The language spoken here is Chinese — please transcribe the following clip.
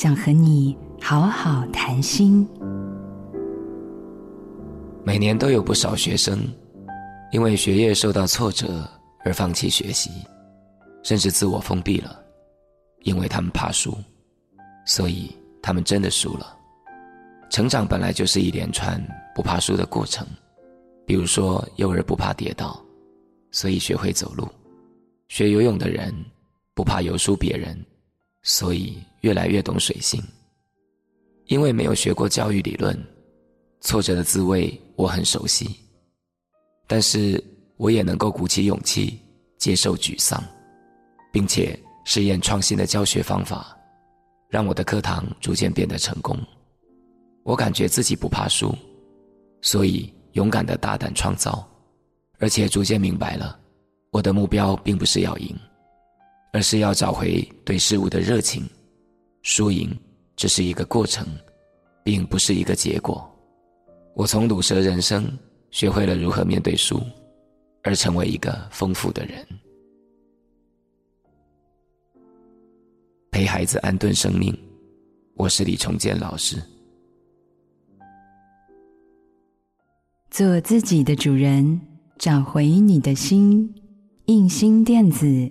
想和你好好谈心。每年都有不少学生因为学业受到挫折而放弃学习，甚至自我封闭了，因为他们怕输，所以他们真的输了。成长本来就是一连串不怕输的过程，比如说幼儿不怕跌倒，所以学会走路；学游泳的人不怕游输别人，所以越来越懂水性。因为没有学过教育理论，挫折的滋味我很熟悉，但是我也能够鼓起勇气接受沮丧，并且试验创新的教学方法，让我的课堂逐渐变得成功。我感觉自己不怕输，所以勇敢的大胆创造，而且逐渐明白了，我的目标并不是要赢，而是要找回对事物的热情。输赢只是一个过程，并不是一个结果。我从鲁蛇人生学会了如何面对输，而成为一个丰富的人。陪孩子安顿生命，我是李崇建老师。做自己的主人，找回你的心。印心电子，